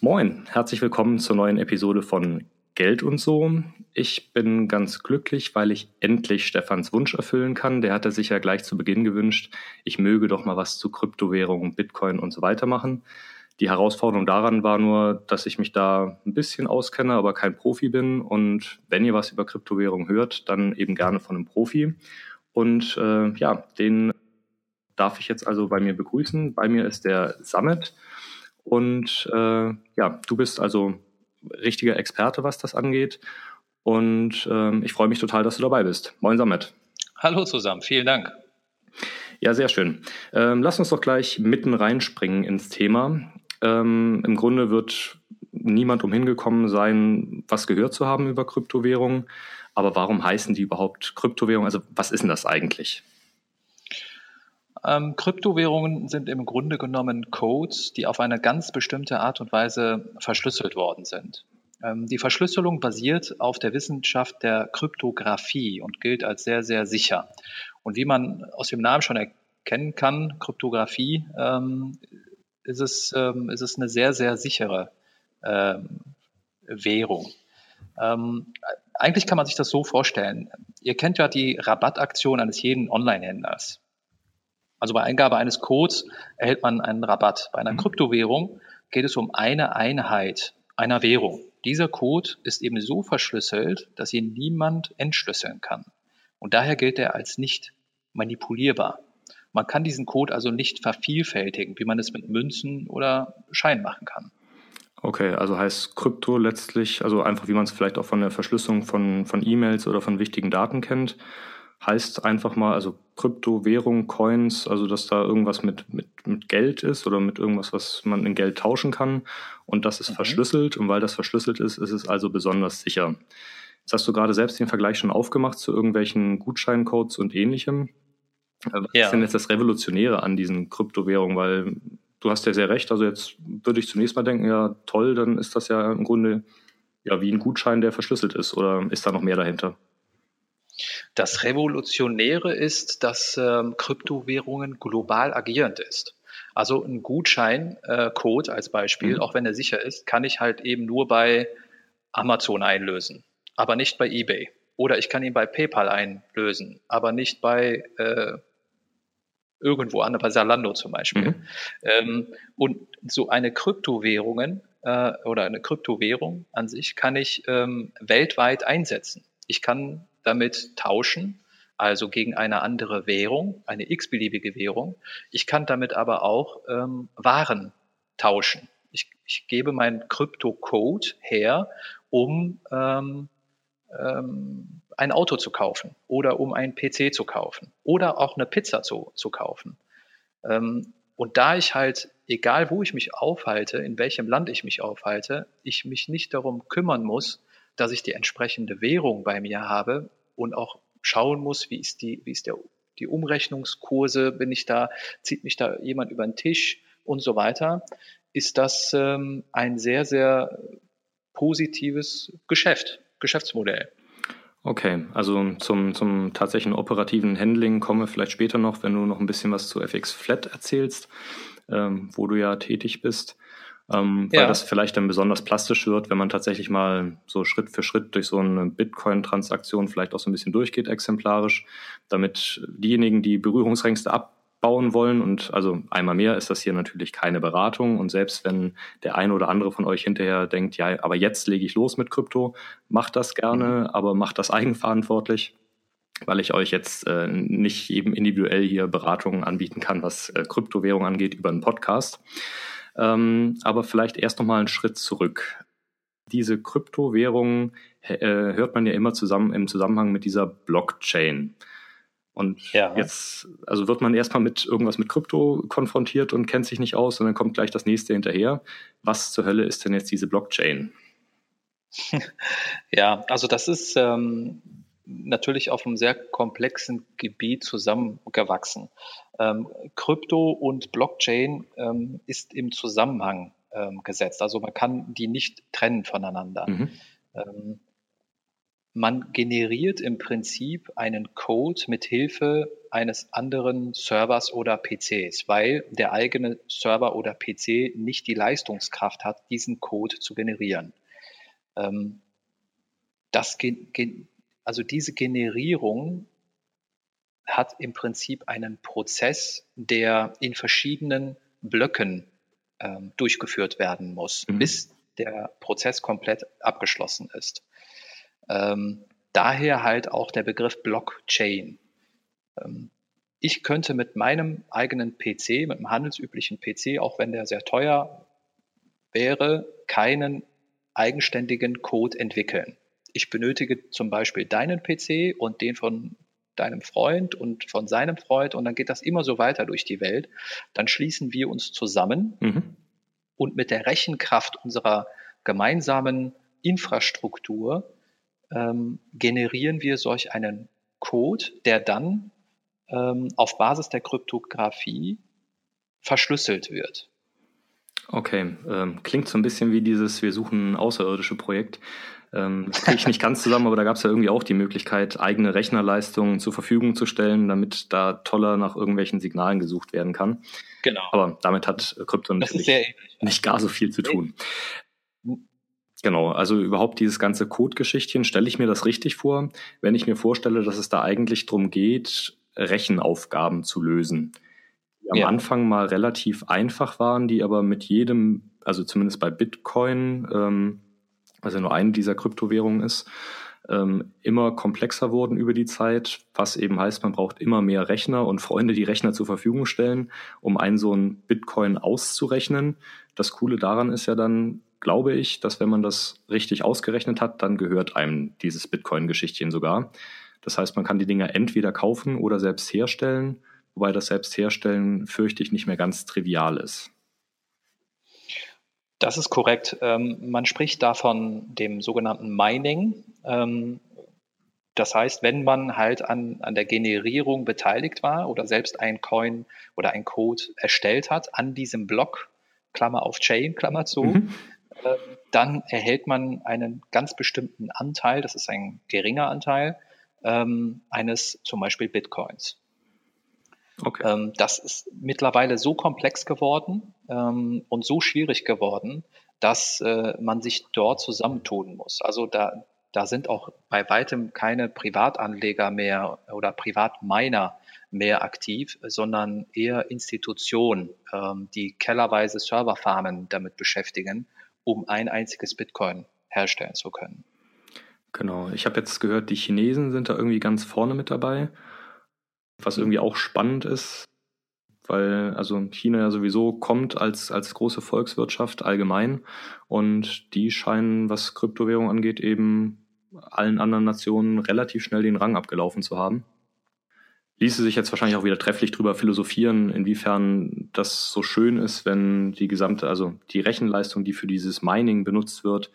Moin, herzlich willkommen zur neuen Episode von Geld und so. Ich bin ganz glücklich, weil ich endlich Stefans Wunsch erfüllen kann. Der hatte sich ja gleich zu Beginn gewünscht, ich möge doch mal was zu Kryptowährungen, Bitcoin und so weiter machen. Die Herausforderung daran war nur, dass ich mich da ein bisschen auskenne, aber kein Profi bin. Und wenn ihr was über Kryptowährungen hört, dann eben gerne von einem Profi. Und äh, ja, den darf ich jetzt also bei mir begrüßen. Bei mir ist der Samet. Und äh, ja, du bist also richtiger Experte, was das angeht. Und äh, ich freue mich total, dass du dabei bist. Moin, Samet. Hallo zusammen, vielen Dank. Ja, sehr schön. Ähm, lass uns doch gleich mitten reinspringen ins Thema. Ähm, Im Grunde wird niemand umhingekommen sein, was gehört zu haben über Kryptowährungen. Aber warum heißen die überhaupt Kryptowährungen? Also was ist denn das eigentlich? Ähm, Kryptowährungen sind im Grunde genommen Codes, die auf eine ganz bestimmte Art und Weise verschlüsselt worden sind. Ähm, die Verschlüsselung basiert auf der Wissenschaft der Kryptographie und gilt als sehr, sehr sicher. Und wie man aus dem Namen schon erkennen kann, Kryptographie ähm, ist es, ähm, ist es eine sehr, sehr sichere ähm, Währung. Ähm, eigentlich kann man sich das so vorstellen. Ihr kennt ja die Rabattaktion eines jeden Online-Händlers. Also bei Eingabe eines Codes erhält man einen Rabatt. Bei einer mhm. Kryptowährung geht es um eine Einheit einer Währung. Dieser Code ist eben so verschlüsselt, dass ihn niemand entschlüsseln kann. Und daher gilt er als nicht manipulierbar. Man kann diesen Code also nicht vervielfältigen, wie man es mit Münzen oder Scheinen machen kann. Okay, also heißt Krypto letztlich, also einfach wie man es vielleicht auch von der Verschlüsselung von, von E-Mails oder von wichtigen Daten kennt, heißt einfach mal, also Kryptowährung, Coins, also dass da irgendwas mit, mit, mit Geld ist oder mit irgendwas, was man in Geld tauschen kann und das ist mhm. verschlüsselt und weil das verschlüsselt ist, ist es also besonders sicher. Jetzt hast du gerade selbst den Vergleich schon aufgemacht zu irgendwelchen Gutscheincodes und ähnlichem. Äh, was ja. ist denn jetzt das Revolutionäre an diesen Kryptowährungen? Weil du hast ja sehr recht. Also jetzt würde ich zunächst mal denken, ja toll, dann ist das ja im Grunde ja wie ein Gutschein, der verschlüsselt ist. Oder ist da noch mehr dahinter? Das Revolutionäre ist, dass ähm, Kryptowährungen global agierend ist. Also ein Gutscheincode äh, als Beispiel, mhm. auch wenn er sicher ist, kann ich halt eben nur bei Amazon einlösen, aber nicht bei eBay. Oder ich kann ihn bei PayPal einlösen, aber nicht bei äh, irgendwo anders, bei Salando zum Beispiel. Mhm. Ähm, und so eine Kryptowährungen äh, oder eine Kryptowährung an sich kann ich ähm, weltweit einsetzen. Ich kann damit tauschen, also gegen eine andere Währung, eine x-beliebige Währung. Ich kann damit aber auch ähm, Waren tauschen. Ich, ich gebe meinen Kryptocode her, um ähm, ähm, ein Auto zu kaufen oder um einen PC zu kaufen oder auch eine Pizza zu, zu kaufen. Ähm, und da ich halt, egal wo ich mich aufhalte, in welchem Land ich mich aufhalte, ich mich nicht darum kümmern muss, dass ich die entsprechende Währung bei mir habe und auch schauen muss, wie ist die, wie ist der, die Umrechnungskurse, bin ich da, zieht mich da jemand über den Tisch und so weiter, ist das ähm, ein sehr, sehr positives Geschäft, Geschäftsmodell. Okay, also zum, zum tatsächlichen operativen Handling kommen wir vielleicht später noch, wenn du noch ein bisschen was zu FX Flat erzählst, ähm, wo du ja tätig bist. Ähm, ja. Weil das vielleicht dann besonders plastisch wird, wenn man tatsächlich mal so Schritt für Schritt durch so eine Bitcoin-Transaktion vielleicht auch so ein bisschen durchgeht, exemplarisch, damit diejenigen, die Berührungsängste ab bauen wollen. Und also einmal mehr ist das hier natürlich keine Beratung. Und selbst wenn der eine oder andere von euch hinterher denkt, ja, aber jetzt lege ich los mit Krypto, macht das gerne, mhm. aber macht das eigenverantwortlich, weil ich euch jetzt äh, nicht eben individuell hier Beratungen anbieten kann, was äh, Kryptowährung angeht, über einen Podcast. Ähm, aber vielleicht erst nochmal einen Schritt zurück. Diese Kryptowährungen äh, hört man ja immer zusammen im Zusammenhang mit dieser Blockchain. Und ja. jetzt, also wird man erstmal mit irgendwas mit Krypto konfrontiert und kennt sich nicht aus und dann kommt gleich das nächste hinterher. Was zur Hölle ist denn jetzt diese Blockchain? Ja, also das ist ähm, natürlich auf einem sehr komplexen Gebiet zusammengewachsen. Ähm, Krypto und Blockchain ähm, ist im Zusammenhang ähm, gesetzt. Also man kann die nicht trennen voneinander. Mhm. Ähm, man generiert im Prinzip einen Code mit Hilfe eines anderen Servers oder PCs, weil der eigene Server oder PC nicht die Leistungskraft hat, diesen Code zu generieren. Ähm, das, also diese Generierung hat im Prinzip einen Prozess, der in verschiedenen Blöcken ähm, durchgeführt werden muss, mhm. bis der Prozess komplett abgeschlossen ist. Ähm, daher halt auch der Begriff Blockchain. Ähm, ich könnte mit meinem eigenen PC, mit einem handelsüblichen PC, auch wenn der sehr teuer wäre, keinen eigenständigen Code entwickeln. Ich benötige zum Beispiel deinen PC und den von deinem Freund und von seinem Freund und dann geht das immer so weiter durch die Welt. Dann schließen wir uns zusammen mhm. und mit der Rechenkraft unserer gemeinsamen Infrastruktur ähm, generieren wir solch einen Code, der dann ähm, auf Basis der Kryptographie verschlüsselt wird. Okay, ähm, klingt so ein bisschen wie dieses Wir suchen außerirdische Projekt. Ähm, das kriege ich nicht ganz zusammen, aber da gab es ja irgendwie auch die Möglichkeit, eigene Rechnerleistungen zur Verfügung zu stellen, damit da toller nach irgendwelchen Signalen gesucht werden kann. Genau. Aber damit hat Krypto natürlich nicht gar so viel zu tun. Genau, also überhaupt dieses ganze Code-Geschichtchen, stelle ich mir das richtig vor, wenn ich mir vorstelle, dass es da eigentlich darum geht, Rechenaufgaben zu lösen. Die am ja. Anfang mal relativ einfach waren, die aber mit jedem, also zumindest bei Bitcoin, ähm, was ja nur eine dieser Kryptowährungen ist, ähm, immer komplexer wurden über die Zeit, was eben heißt, man braucht immer mehr Rechner und Freunde, die Rechner zur Verfügung stellen, um einen so einen Bitcoin auszurechnen. Das Coole daran ist ja dann, glaube ich, dass wenn man das richtig ausgerechnet hat, dann gehört einem dieses Bitcoin-Geschichtchen sogar. Das heißt, man kann die Dinger entweder kaufen oder selbst herstellen, wobei das Selbstherstellen, fürchte ich, nicht mehr ganz trivial ist. Das ist korrekt. Ähm, man spricht da von dem sogenannten Mining. Ähm, das heißt, wenn man halt an, an der Generierung beteiligt war oder selbst ein Coin oder ein Code erstellt hat an diesem Block, Klammer auf Chain, Klammer zu, mhm. äh, dann erhält man einen ganz bestimmten Anteil, das ist ein geringer Anteil, ähm, eines zum Beispiel Bitcoins. Okay. Ähm, das ist mittlerweile so komplex geworden ähm, und so schwierig geworden, dass äh, man sich dort zusammentun muss. Also da, da sind auch bei weitem keine Privatanleger mehr oder Privatminer mehr aktiv, sondern eher Institutionen, ähm, die kellerweise Serverfarmen damit beschäftigen, um ein einziges Bitcoin herstellen zu können. Genau, ich habe jetzt gehört, die Chinesen sind da irgendwie ganz vorne mit dabei, was irgendwie auch spannend ist, weil also China ja sowieso kommt als, als große Volkswirtschaft allgemein und die scheinen, was Kryptowährung angeht, eben allen anderen Nationen relativ schnell den Rang abgelaufen zu haben. Ließe sich jetzt wahrscheinlich auch wieder trefflich drüber philosophieren, inwiefern das so schön ist, wenn die gesamte, also die Rechenleistung, die für dieses Mining benutzt wird,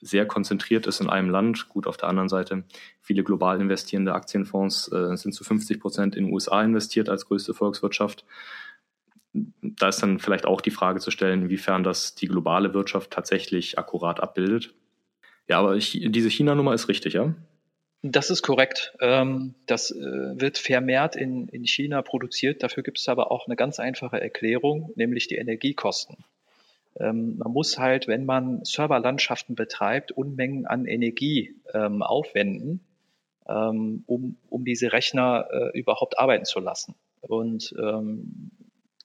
sehr konzentriert ist in einem Land. Gut, auf der anderen Seite, viele global investierende Aktienfonds äh, sind zu 50 Prozent in den USA investiert als größte Volkswirtschaft. Da ist dann vielleicht auch die Frage zu stellen, inwiefern das die globale Wirtschaft tatsächlich akkurat abbildet. Ja, aber diese China-Nummer ist richtig, ja? Das ist korrekt. Ähm, das äh, wird vermehrt in China produziert. Dafür gibt es aber auch eine ganz einfache Erklärung, nämlich die Energiekosten. Ähm, man muss halt, wenn man Serverlandschaften betreibt, Unmengen an Energie ähm, aufwenden, ähm, um, um diese Rechner äh, überhaupt arbeiten zu lassen. Und ähm,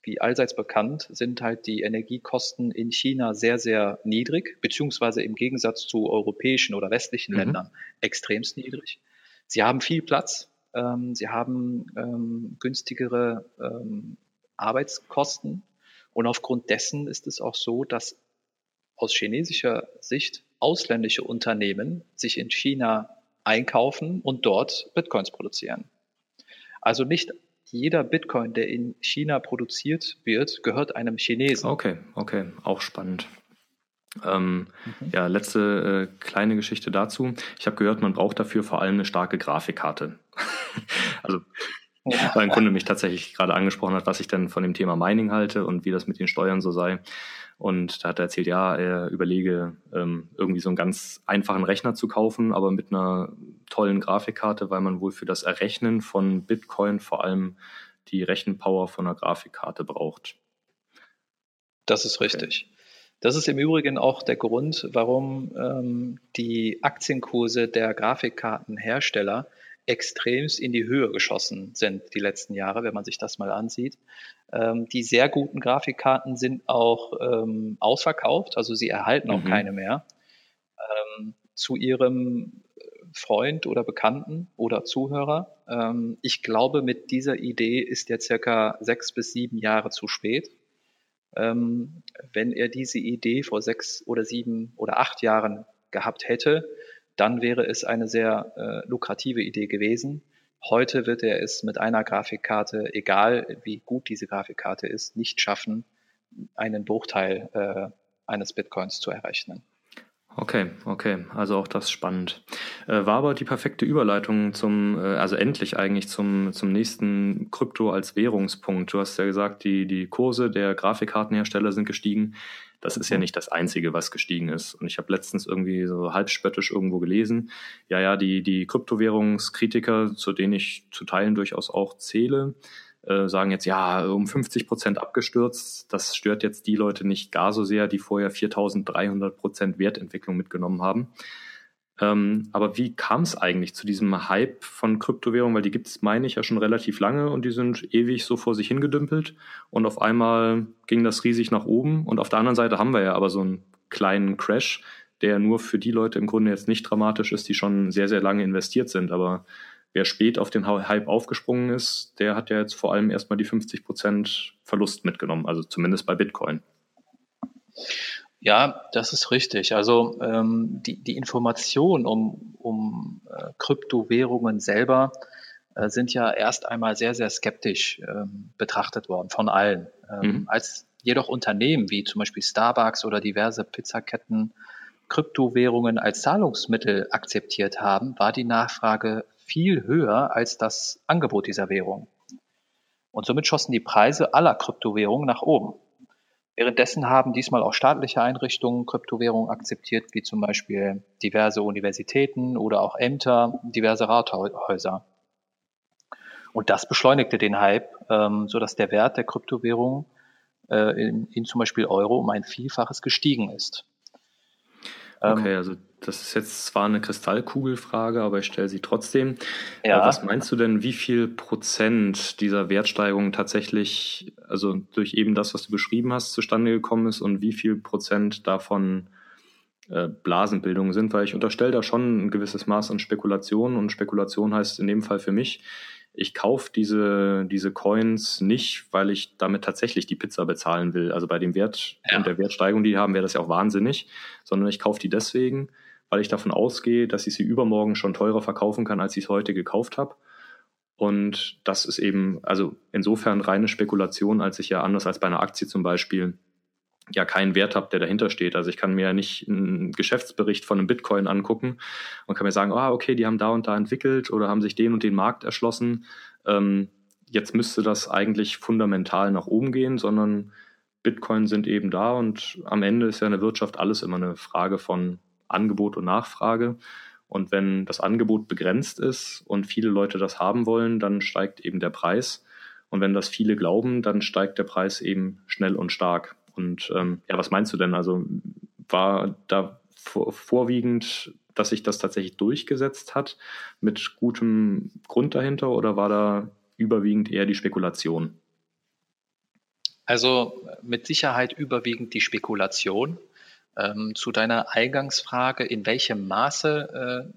wie allseits bekannt sind halt die Energiekosten in China sehr, sehr niedrig, beziehungsweise im Gegensatz zu europäischen oder westlichen mhm. Ländern extremst niedrig. Sie haben viel Platz, ähm, sie haben ähm, günstigere Arbeitskosten und aufgrund dessen ist es auch so, dass aus chinesischer Sicht ausländische Unternehmen sich in China einkaufen und dort Bitcoins produzieren. Also nicht jeder Bitcoin, der in China produziert wird, gehört einem Chinesen. Okay, okay, auch spannend. Ähm, mhm. Ja, letzte äh, kleine Geschichte dazu. Ich habe gehört, man braucht dafür vor allem eine starke Grafikkarte. also weil ein Kunde mich tatsächlich gerade angesprochen hat, was ich denn von dem Thema Mining halte und wie das mit den Steuern so sei. Und da hat er erzählt, ja, er überlege, ähm, irgendwie so einen ganz einfachen Rechner zu kaufen, aber mit einer tollen Grafikkarte, weil man wohl für das Errechnen von Bitcoin vor allem die Rechenpower von einer Grafikkarte braucht. Das ist richtig. Okay. Das ist im Übrigen auch der Grund, warum ähm, die Aktienkurse der Grafikkartenhersteller extremst in die Höhe geschossen sind die letzten Jahre, wenn man sich das mal ansieht. Ähm, die sehr guten Grafikkarten sind auch ähm, ausverkauft, also sie erhalten auch mhm. keine mehr. Ähm, zu ihrem Freund oder Bekannten oder Zuhörer. Ähm, ich glaube, mit dieser Idee ist er circa sechs bis sieben Jahre zu spät. Ähm, wenn er diese Idee vor sechs oder sieben oder acht Jahren gehabt hätte, dann wäre es eine sehr äh, lukrative Idee gewesen. Heute wird er es mit einer Grafikkarte, egal wie gut diese Grafikkarte ist, nicht schaffen, einen Bruchteil äh, eines Bitcoins zu errechnen. Okay, okay, also auch das spannend. Äh, war aber die perfekte Überleitung zum, äh, also endlich eigentlich zum, zum nächsten Krypto als Währungspunkt. Du hast ja gesagt, die, die Kurse der Grafikkartenhersteller sind gestiegen. Das ist ja mhm. nicht das Einzige, was gestiegen ist. Und ich habe letztens irgendwie so halb spöttisch irgendwo gelesen, ja, ja, die, die Kryptowährungskritiker, zu denen ich zu Teilen durchaus auch zähle, äh, sagen jetzt, ja, um 50 Prozent abgestürzt. Das stört jetzt die Leute nicht gar so sehr, die vorher 4300 Prozent Wertentwicklung mitgenommen haben. Ähm, aber wie kam es eigentlich zu diesem Hype von Kryptowährungen? Weil die gibt es, meine ich, ja schon relativ lange und die sind ewig so vor sich hingedümpelt. Und auf einmal ging das riesig nach oben. Und auf der anderen Seite haben wir ja aber so einen kleinen Crash, der nur für die Leute im Grunde jetzt nicht dramatisch ist, die schon sehr, sehr lange investiert sind. Aber wer spät auf den Hype aufgesprungen ist, der hat ja jetzt vor allem erstmal die 50 Prozent Verlust mitgenommen, also zumindest bei Bitcoin. Ja, das ist richtig. Also ähm, die, die Informationen um, um äh, Kryptowährungen selber äh, sind ja erst einmal sehr, sehr skeptisch ähm, betrachtet worden von allen. Ähm, mhm. Als jedoch Unternehmen wie zum Beispiel Starbucks oder diverse Pizzaketten Kryptowährungen als Zahlungsmittel akzeptiert haben, war die Nachfrage viel höher als das Angebot dieser Währung. Und somit schossen die Preise aller Kryptowährungen nach oben. Währenddessen haben diesmal auch staatliche Einrichtungen Kryptowährungen akzeptiert, wie zum Beispiel diverse Universitäten oder auch Ämter, diverse Rathäuser. Und das beschleunigte den Hype, ähm, sodass der Wert der Kryptowährungen äh, in, in zum Beispiel Euro um ein Vielfaches gestiegen ist. Ähm, okay, also das ist jetzt zwar eine Kristallkugelfrage, aber ich stelle sie trotzdem. Ja. Was meinst du denn, wie viel Prozent dieser Wertsteigerung tatsächlich, also durch eben das, was du beschrieben hast, zustande gekommen ist und wie viel Prozent davon äh, Blasenbildung sind? Weil ich unterstelle da schon ein gewisses Maß an Spekulation und Spekulation heißt in dem Fall für mich, ich kaufe diese, diese Coins nicht, weil ich damit tatsächlich die Pizza bezahlen will. Also bei dem Wert ja. und der Wertsteigerung, die haben, wäre das ja auch wahnsinnig, sondern ich kaufe die deswegen, weil ich davon ausgehe, dass ich sie übermorgen schon teurer verkaufen kann, als ich es heute gekauft habe. Und das ist eben, also insofern reine Spekulation, als ich ja anders als bei einer Aktie zum Beispiel ja keinen Wert habe, der dahinter steht. Also ich kann mir ja nicht einen Geschäftsbericht von einem Bitcoin angucken und kann mir sagen, ah, okay, die haben da und da entwickelt oder haben sich den und den Markt erschlossen. Ähm, jetzt müsste das eigentlich fundamental nach oben gehen, sondern Bitcoin sind eben da und am Ende ist ja in der Wirtschaft alles immer eine Frage von Angebot und Nachfrage. Und wenn das Angebot begrenzt ist und viele Leute das haben wollen, dann steigt eben der Preis. Und wenn das viele glauben, dann steigt der Preis eben schnell und stark. Und ähm, ja, was meinst du denn? Also war da vor, vorwiegend, dass sich das tatsächlich durchgesetzt hat mit gutem Grund dahinter oder war da überwiegend eher die Spekulation? Also mit Sicherheit überwiegend die Spekulation. Ähm, zu deiner Eingangsfrage, in welchem Maße äh,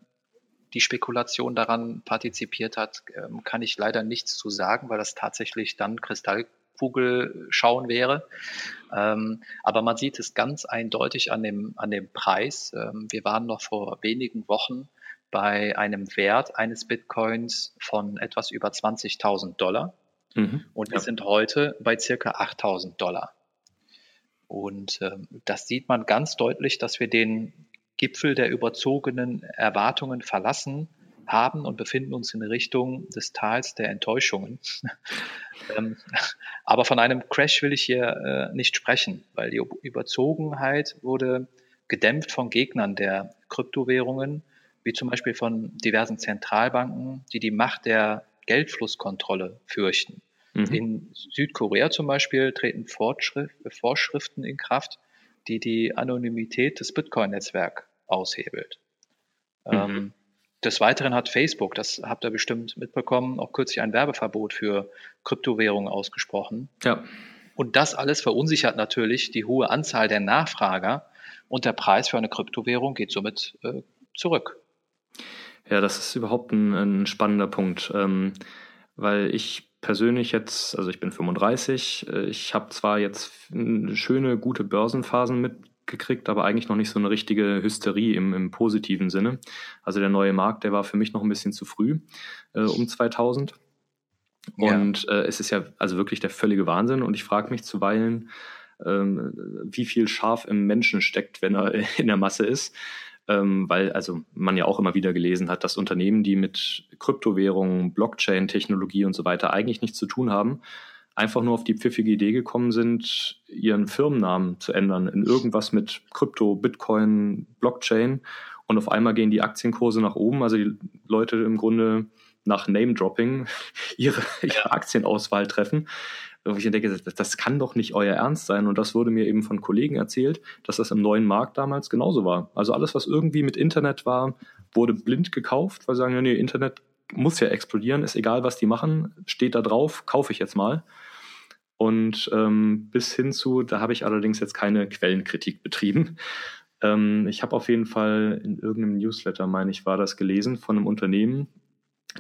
die Spekulation daran partizipiert hat, ähm, kann ich leider nichts zu sagen, weil das tatsächlich dann Kristall Kugel schauen wäre. Ähm, aber man sieht es ganz eindeutig an dem, an dem Preis. Ähm, wir waren noch vor wenigen Wochen bei einem Wert eines Bitcoins von etwas über 20.000 Dollar. Mhm, und wir ja. sind heute bei circa 8.000 Dollar. Und ähm, das sieht man ganz deutlich, dass wir den Gipfel der überzogenen Erwartungen verlassen haben und befinden uns in Richtung des Tals der Enttäuschungen. ähm, aber von einem Crash will ich hier äh, nicht sprechen, weil die Überzogenheit wurde gedämpft von Gegnern der Kryptowährungen, wie zum Beispiel von diversen Zentralbanken, die die Macht der Geldflusskontrolle fürchten. Mhm. In Südkorea zum Beispiel treten Vorschriften in Kraft, die die Anonymität des Bitcoin-Netzwerks aushebelt. Mhm. Ähm, des Weiteren hat Facebook, das habt ihr bestimmt mitbekommen, auch kürzlich ein Werbeverbot für Kryptowährungen ausgesprochen. Ja. Und das alles verunsichert natürlich die hohe Anzahl der Nachfrager und der Preis für eine Kryptowährung geht somit äh, zurück. Ja, das ist überhaupt ein, ein spannender Punkt, ähm, weil ich persönlich jetzt, also ich bin 35, äh, ich habe zwar jetzt schöne, gute Börsenphasen mitgekriegt, aber eigentlich noch nicht so eine richtige Hysterie im, im positiven Sinne. Also der neue Markt, der war für mich noch ein bisschen zu früh, äh, um 2000. Und ja. äh, es ist ja also wirklich der völlige Wahnsinn. Und ich frage mich zuweilen, ähm, wie viel Schaf im Menschen steckt, wenn er in der Masse ist ähm, weil also man ja auch immer wieder gelesen hat, dass Unternehmen, die mit Kryptowährungen, Blockchain-Technologie und so weiter eigentlich nichts zu tun haben, einfach nur auf die pfiffige Idee gekommen sind, ihren Firmennamen zu ändern in irgendwas mit Krypto, Bitcoin, Blockchain und auf einmal gehen die Aktienkurse nach oben. Also die Leute im Grunde nach Name-Dropping ihre, ihre Aktienauswahl treffen wo ich denke, das, das kann doch nicht euer Ernst sein. Und das wurde mir eben von Kollegen erzählt, dass das im neuen Markt damals genauso war. Also alles, was irgendwie mit Internet war, wurde blind gekauft, weil sie sagen, nee, Internet muss ja explodieren, ist egal, was die machen, steht da drauf, kaufe ich jetzt mal. Und ähm, bis hin zu, da habe ich allerdings jetzt keine Quellenkritik betrieben. Ähm, ich habe auf jeden Fall in irgendeinem Newsletter, meine ich, war das gelesen von einem Unternehmen,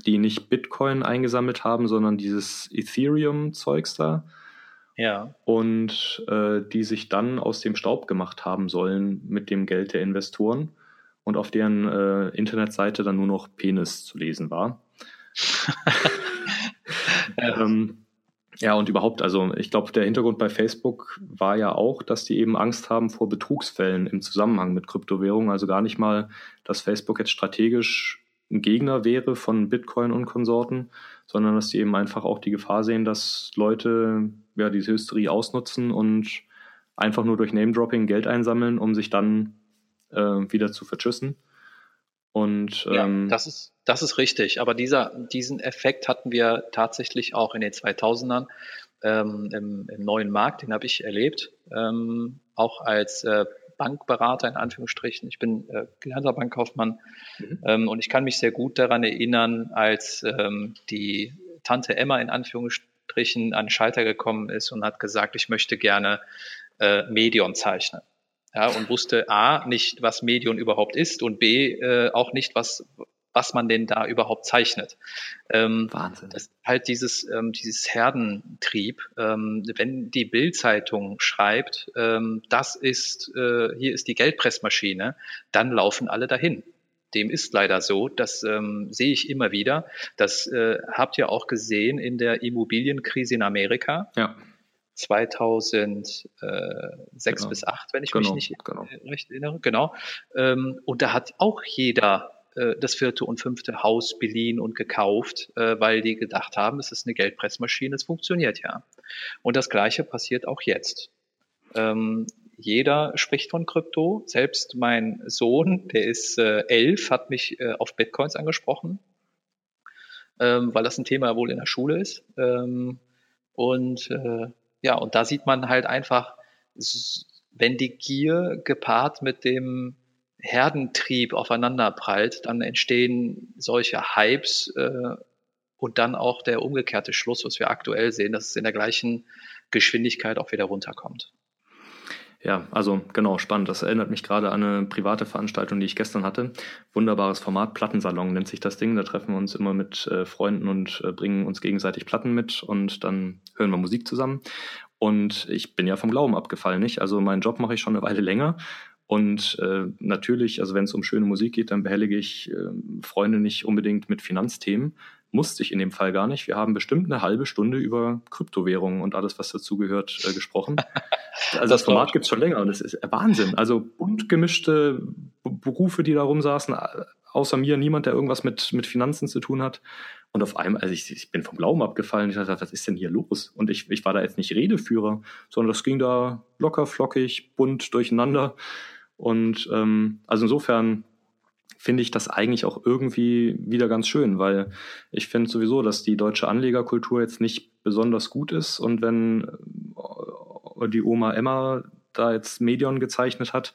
die nicht Bitcoin eingesammelt haben, sondern dieses Ethereum-Zeugs da. Ja. Und äh, die sich dann aus dem Staub gemacht haben sollen mit dem Geld der Investoren und auf deren äh, Internetseite dann nur noch Penis zu lesen war. ja. ähm, ja, und überhaupt, also ich glaube, der Hintergrund bei Facebook war ja auch, dass die eben Angst haben vor Betrugsfällen im Zusammenhang mit Kryptowährungen. Also gar nicht mal, dass Facebook jetzt strategisch ein Gegner wäre von Bitcoin und Konsorten, sondern dass die eben einfach auch die Gefahr sehen, dass Leute ja diese Hysterie ausnutzen und einfach nur durch Name-Dropping Geld einsammeln, um sich dann äh, wieder zu verschüssen. Und ähm, ja, das ist das ist richtig. Aber dieser diesen Effekt hatten wir tatsächlich auch in den 2000ern ähm, im, im neuen Markt. Den habe ich erlebt, ähm, auch als äh, Bankberater in Anführungsstrichen. Ich bin äh, gelernter Bankkaufmann mhm. ähm, und ich kann mich sehr gut daran erinnern, als ähm, die Tante Emma in Anführungsstrichen an den Schalter gekommen ist und hat gesagt, ich möchte gerne äh, Medion zeichnen. Ja, und wusste A, nicht, was Medion überhaupt ist und B, äh, auch nicht, was, was man denn da überhaupt zeichnet. Ähm, Wahnsinn. Das halt dieses, ähm, dieses Herdentrieb. Ähm, wenn die Bildzeitung schreibt, ähm, das ist, äh, hier ist die Geldpressmaschine, dann laufen alle dahin. Dem ist leider so. Das ähm, sehe ich immer wieder. Das äh, habt ihr auch gesehen in der Immobilienkrise in Amerika. Ja. 2006 genau. bis 8, wenn ich genau, mich nicht genau. recht erinnere. Genau. Ähm, und da hat auch jeder äh, das vierte und fünfte Haus beliehen und gekauft, äh, weil die gedacht haben, es ist eine Geldpressmaschine, es funktioniert ja. Und das Gleiche passiert auch jetzt. Ähm, jeder spricht von Krypto. Selbst mein Sohn, der ist äh, elf, hat mich äh, auf Bitcoins angesprochen, ähm, weil das ein Thema wohl in der Schule ist. Und äh, ja, und da sieht man halt einfach, wenn die Gier gepaart mit dem Herdentrieb aufeinander prallt, dann entstehen solche Hypes äh, und dann auch der umgekehrte Schluss, was wir aktuell sehen, dass es in der gleichen Geschwindigkeit auch wieder runterkommt. Ja, also genau, spannend. Das erinnert mich gerade an eine private Veranstaltung, die ich gestern hatte. Wunderbares Format, Plattensalon nennt sich das Ding. Da treffen wir uns immer mit äh, Freunden und äh, bringen uns gegenseitig Platten mit und dann hören wir Musik zusammen. Und ich bin ja vom Glauben abgefallen, nicht? Also meinen Job mache ich schon eine Weile länger und äh, natürlich, also wenn es um schöne Musik geht, dann behellige ich äh, Freunde nicht unbedingt mit Finanzthemen. Musste ich in dem Fall gar nicht. Wir haben bestimmt eine halbe Stunde über Kryptowährungen und alles, was dazugehört, äh, gesprochen. Also das, das Format gibt es schon länger und es ist Wahnsinn. Also bunt gemischte Berufe, die da rumsaßen, außer mir niemand, der irgendwas mit, mit Finanzen zu tun hat. Und auf einmal, also ich, ich bin vom Glauben abgefallen. Ich dachte, was ist denn hier los? Und ich, ich war da jetzt nicht Redeführer, sondern das ging da locker, flockig, bunt durcheinander. Und ähm, also insofern finde ich das eigentlich auch irgendwie wieder ganz schön, weil ich finde sowieso, dass die deutsche Anlegerkultur jetzt nicht besonders gut ist. Und wenn äh, die Oma Emma da jetzt Medion gezeichnet hat,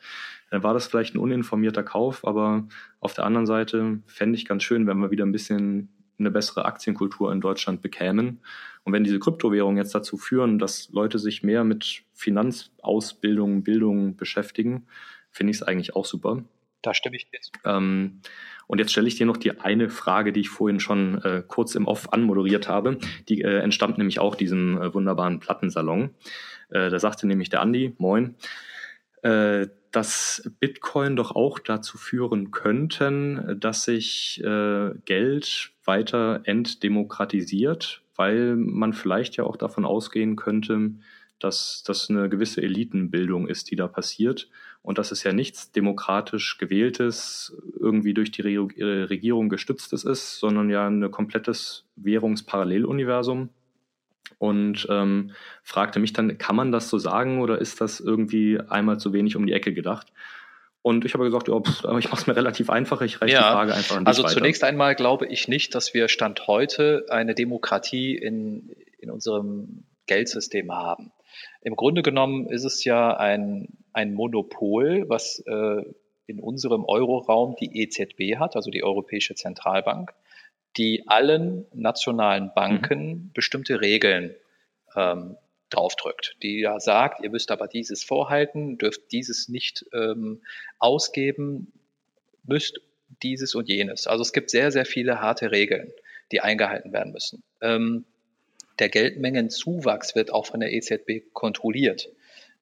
dann war das vielleicht ein uninformierter Kauf, aber auf der anderen Seite fände ich ganz schön, wenn wir wieder ein bisschen eine bessere Aktienkultur in Deutschland bekämen. Und wenn diese Kryptowährungen jetzt dazu führen, dass Leute sich mehr mit Finanzausbildung, Bildung beschäftigen, finde ich es eigentlich auch super. Da stimme ich dir zu. Ähm, und jetzt stelle ich dir noch die eine Frage, die ich vorhin schon äh, kurz im Off anmoderiert habe. Die äh, entstammt nämlich auch diesem äh, wunderbaren Plattensalon. Äh, da sagte nämlich der Andi, moin, äh, dass Bitcoin doch auch dazu führen könnten, dass sich äh, Geld weiter entdemokratisiert, weil man vielleicht ja auch davon ausgehen könnte, dass das eine gewisse Elitenbildung ist, die da passiert und dass es ja nichts demokratisch gewähltes, irgendwie durch die Regierung gestütztes ist, sondern ja ein komplettes Währungsparalleluniversum und ähm, fragte mich dann, kann man das so sagen oder ist das irgendwie einmal zu wenig um die Ecke gedacht? Und ich habe gesagt, ja, pff, ich mache es mir relativ einfach, ich reiche ja, die Frage einfach an dich Also weiter. zunächst einmal glaube ich nicht, dass wir Stand heute eine Demokratie in, in unserem Geldsystem haben. Im Grunde genommen ist es ja ein, ein Monopol, was äh, in unserem Euroraum die EZB hat, also die Europäische Zentralbank die allen nationalen Banken mhm. bestimmte Regeln ähm, draufdrückt, die ja sagt, ihr müsst aber dieses vorhalten, dürft dieses nicht ähm, ausgeben, müsst dieses und jenes. Also es gibt sehr, sehr viele harte Regeln, die eingehalten werden müssen. Ähm, der Geldmengenzuwachs wird auch von der EZB kontrolliert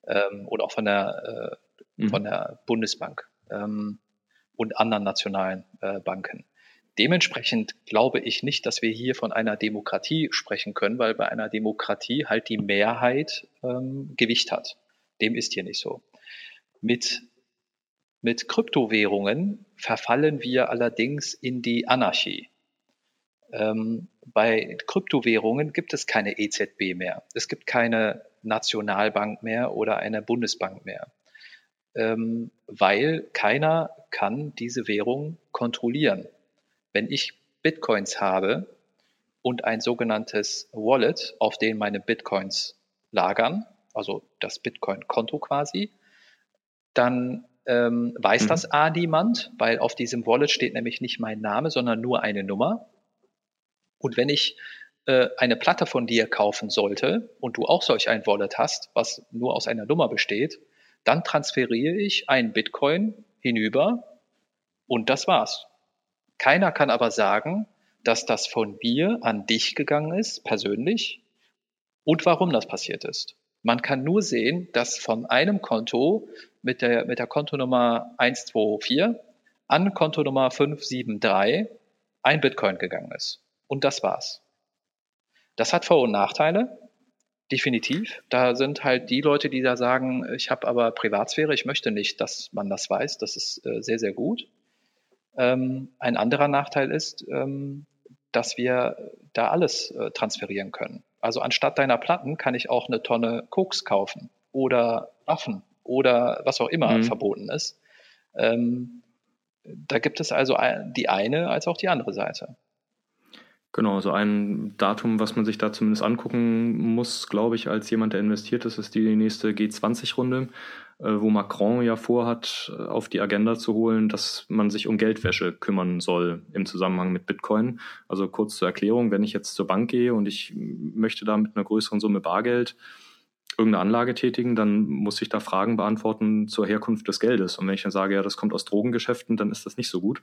ähm, oder auch von der, äh, mhm. von der Bundesbank ähm, und anderen nationalen äh, Banken. Dementsprechend glaube ich nicht, dass wir hier von einer Demokratie sprechen können, weil bei einer Demokratie halt die Mehrheit ähm, Gewicht hat. Dem ist hier nicht so. Mit, mit Kryptowährungen verfallen wir allerdings in die Anarchie. Ähm, bei Kryptowährungen gibt es keine EZB mehr. Es gibt keine Nationalbank mehr oder eine Bundesbank mehr, ähm, weil keiner kann diese Währung kontrollieren. Wenn ich Bitcoins habe und ein sogenanntes Wallet, auf dem meine Bitcoins lagern, also das Bitcoin-Konto quasi, dann ähm, weiß mhm. das A niemand, weil auf diesem Wallet steht nämlich nicht mein Name, sondern nur eine Nummer. Und wenn ich äh, eine Platte von dir kaufen sollte und du auch solch ein Wallet hast, was nur aus einer Nummer besteht, dann transferiere ich einen Bitcoin hinüber und das war's. Keiner kann aber sagen, dass das von mir an dich gegangen ist, persönlich, und warum das passiert ist. Man kann nur sehen, dass von einem Konto mit der, mit der Kontonummer 124 an Kontonummer 573 ein Bitcoin gegangen ist. Und das war's. Das hat Vor- und Nachteile, definitiv. Da sind halt die Leute, die da sagen, ich habe aber Privatsphäre, ich möchte nicht, dass man das weiß. Das ist äh, sehr, sehr gut. Ähm, ein anderer Nachteil ist, ähm, dass wir da alles äh, transferieren können. Also anstatt deiner Platten kann ich auch eine Tonne Koks kaufen oder Waffen oder was auch immer mhm. verboten ist. Ähm, da gibt es also die eine als auch die andere Seite. Genau, so ein Datum, was man sich da zumindest angucken muss, glaube ich, als jemand, der investiert ist, ist die nächste G20-Runde. Äh, wo Macron ja vorhat, äh, auf die Agenda zu holen, dass man sich um Geldwäsche kümmern soll im Zusammenhang mit Bitcoin. Also kurz zur Erklärung, wenn ich jetzt zur Bank gehe und ich möchte da mit einer größeren Summe Bargeld irgendeine Anlage tätigen, dann muss ich da Fragen beantworten zur Herkunft des Geldes. Und wenn ich dann sage, ja, das kommt aus Drogengeschäften, dann ist das nicht so gut.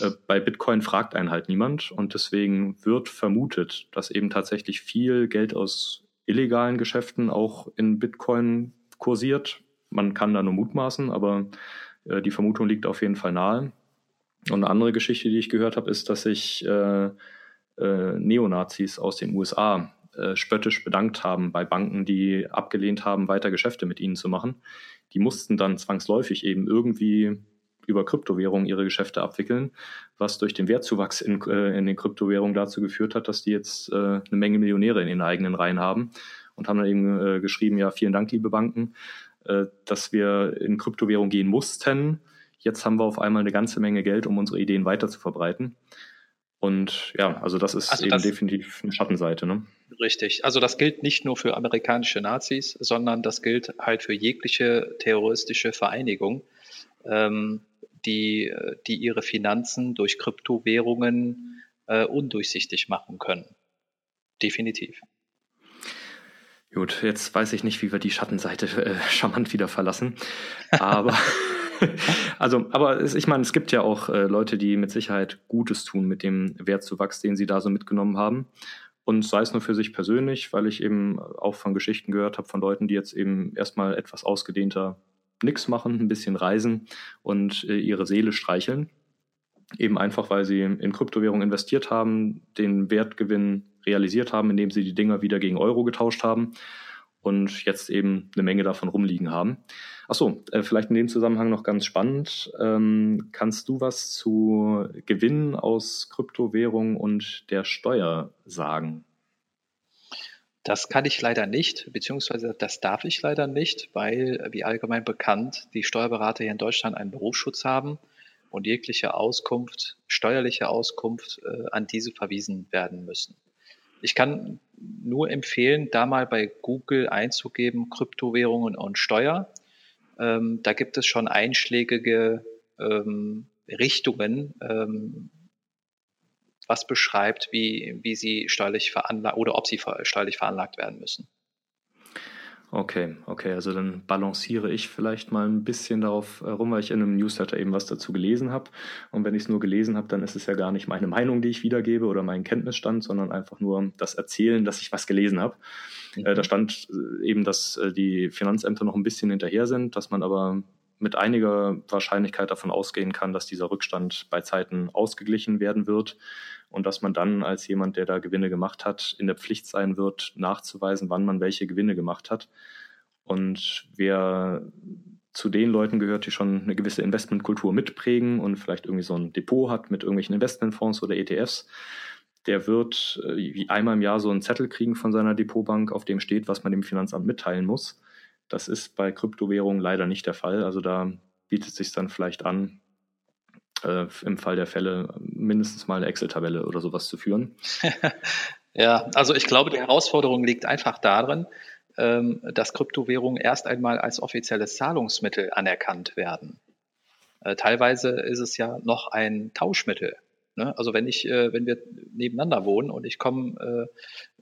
Äh, bei Bitcoin fragt einen halt niemand und deswegen wird vermutet, dass eben tatsächlich viel Geld aus illegalen Geschäften auch in Bitcoin kursiert, man kann da nur mutmaßen, aber äh, die Vermutung liegt auf jeden Fall nahe. Und eine andere Geschichte, die ich gehört habe, ist, dass sich äh, äh, Neonazis aus den USA äh, spöttisch bedankt haben bei Banken, die abgelehnt haben, weiter Geschäfte mit ihnen zu machen. Die mussten dann zwangsläufig eben irgendwie über Kryptowährungen ihre Geschäfte abwickeln, was durch den Wertzuwachs in, äh, in den Kryptowährungen dazu geführt hat, dass die jetzt äh, eine Menge Millionäre in ihren eigenen Reihen haben und haben dann eben äh, geschrieben, ja, vielen Dank, liebe Banken, äh, dass wir in Kryptowährung gehen mussten. Jetzt haben wir auf einmal eine ganze Menge Geld, um unsere Ideen weiter zu verbreiten. Und ja, also das ist also eben definitiv eine Schattenseite. Ne? Richtig. Also das gilt nicht nur für amerikanische Nazis, sondern das gilt halt für jegliche terroristische Vereinigung, ähm, die, die ihre Finanzen durch Kryptowährungen äh, undurchsichtig machen können. Definitiv. Gut, jetzt weiß ich nicht, wie wir die Schattenseite äh, charmant wieder verlassen. Aber also, aber es, ich meine, es gibt ja auch äh, Leute, die mit Sicherheit Gutes tun mit dem Wertzuwachs, den sie da so mitgenommen haben. Und sei es nur für sich persönlich, weil ich eben auch von Geschichten gehört habe von Leuten, die jetzt eben erstmal etwas ausgedehnter nichts machen, ein bisschen reisen und äh, ihre Seele streicheln. Eben einfach, weil sie in Kryptowährung investiert haben, den Wertgewinn realisiert haben, indem sie die Dinger wieder gegen Euro getauscht haben und jetzt eben eine Menge davon rumliegen haben. Achso, äh, vielleicht in dem Zusammenhang noch ganz spannend. Ähm, kannst du was zu Gewinnen aus Kryptowährung und der Steuer sagen? Das kann ich leider nicht, beziehungsweise das darf ich leider nicht, weil, wie allgemein bekannt, die Steuerberater hier in Deutschland einen Berufsschutz haben und jegliche Auskunft, steuerliche Auskunft äh, an diese verwiesen werden müssen. Ich kann nur empfehlen, da mal bei Google einzugeben, Kryptowährungen und Steuer. Ähm, da gibt es schon einschlägige ähm, Richtungen, ähm, was beschreibt, wie, wie sie steuerlich veranlagt oder ob sie steuerlich veranlagt werden müssen. Okay, okay, also dann balanciere ich vielleicht mal ein bisschen darauf äh, rum, weil ich in einem Newsletter eben was dazu gelesen habe. Und wenn ich es nur gelesen habe, dann ist es ja gar nicht meine Meinung, die ich wiedergebe oder mein Kenntnisstand, sondern einfach nur das Erzählen, dass ich was gelesen habe. Mhm. Äh, da stand äh, eben, dass äh, die Finanzämter noch ein bisschen hinterher sind, dass man aber mit einiger Wahrscheinlichkeit davon ausgehen kann, dass dieser Rückstand bei Zeiten ausgeglichen werden wird und dass man dann als jemand, der da Gewinne gemacht hat, in der Pflicht sein wird, nachzuweisen, wann man welche Gewinne gemacht hat. Und wer zu den Leuten gehört, die schon eine gewisse Investmentkultur mitprägen und vielleicht irgendwie so ein Depot hat mit irgendwelchen Investmentfonds oder ETFs, der wird äh, einmal im Jahr so einen Zettel kriegen von seiner Depotbank, auf dem steht, was man dem Finanzamt mitteilen muss. Das ist bei Kryptowährungen leider nicht der Fall. Also da bietet es sich dann vielleicht an, äh, im Fall der Fälle mindestens mal eine Excel-Tabelle oder sowas zu führen. ja, also ich glaube, die Herausforderung liegt einfach darin, ähm, dass Kryptowährungen erst einmal als offizielles Zahlungsmittel anerkannt werden. Äh, teilweise ist es ja noch ein Tauschmittel. Ne? Also wenn ich, äh, wenn wir nebeneinander wohnen und ich komme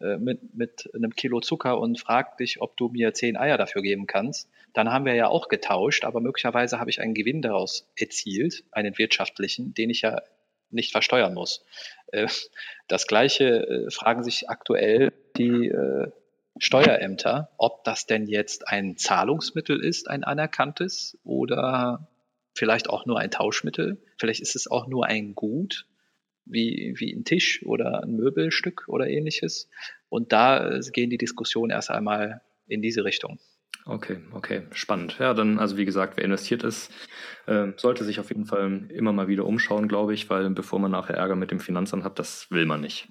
äh, äh, mit, mit einem Kilo Zucker und frage dich, ob du mir zehn Eier dafür geben kannst, dann haben wir ja auch getauscht, aber möglicherweise habe ich einen Gewinn daraus erzielt, einen wirtschaftlichen, den ich ja nicht versteuern muss. Äh, das gleiche äh, fragen sich aktuell die äh, Steuerämter, ob das denn jetzt ein Zahlungsmittel ist, ein anerkanntes oder vielleicht auch nur ein Tauschmittel. Vielleicht ist es auch nur ein Gut, wie, wie ein Tisch oder ein Möbelstück oder ähnliches. Und da äh, gehen die Diskussionen erst einmal in diese Richtung. Okay, okay, spannend. Ja, dann, also wie gesagt, wer investiert ist, äh, sollte sich auf jeden Fall immer mal wieder umschauen, glaube ich, weil bevor man nachher Ärger mit dem Finanzamt hat, das will man nicht.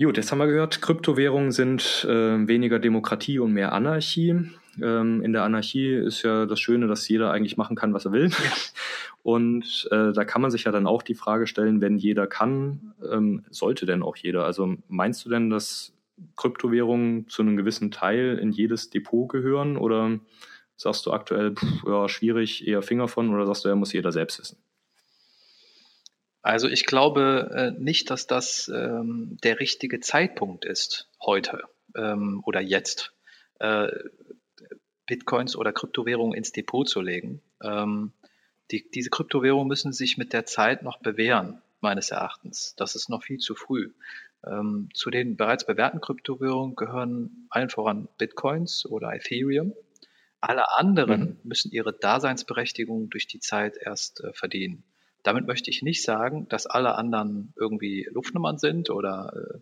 Gut, jetzt haben wir gehört, Kryptowährungen sind äh, weniger Demokratie und mehr Anarchie. Ähm, in der Anarchie ist ja das Schöne, dass jeder eigentlich machen kann, was er will. Und äh, da kann man sich ja dann auch die Frage stellen, wenn jeder kann, ähm, sollte denn auch jeder? Also meinst du denn, dass Kryptowährungen zu einem gewissen Teil in jedes Depot gehören? Oder sagst du aktuell, pff, ja, schwierig, eher Finger von? Oder sagst du, ja, muss jeder selbst wissen? Also ich glaube äh, nicht, dass das ähm, der richtige Zeitpunkt ist heute ähm, oder jetzt, äh, Bitcoins oder Kryptowährungen ins Depot zu legen. Ähm, die, diese Kryptowährungen müssen sich mit der Zeit noch bewähren, meines Erachtens. Das ist noch viel zu früh. Ähm, zu den bereits bewährten Kryptowährungen gehören allen voran Bitcoins oder Ethereum. Alle anderen mhm. müssen ihre Daseinsberechtigung durch die Zeit erst äh, verdienen. Damit möchte ich nicht sagen, dass alle anderen irgendwie Luftnummern sind oder äh,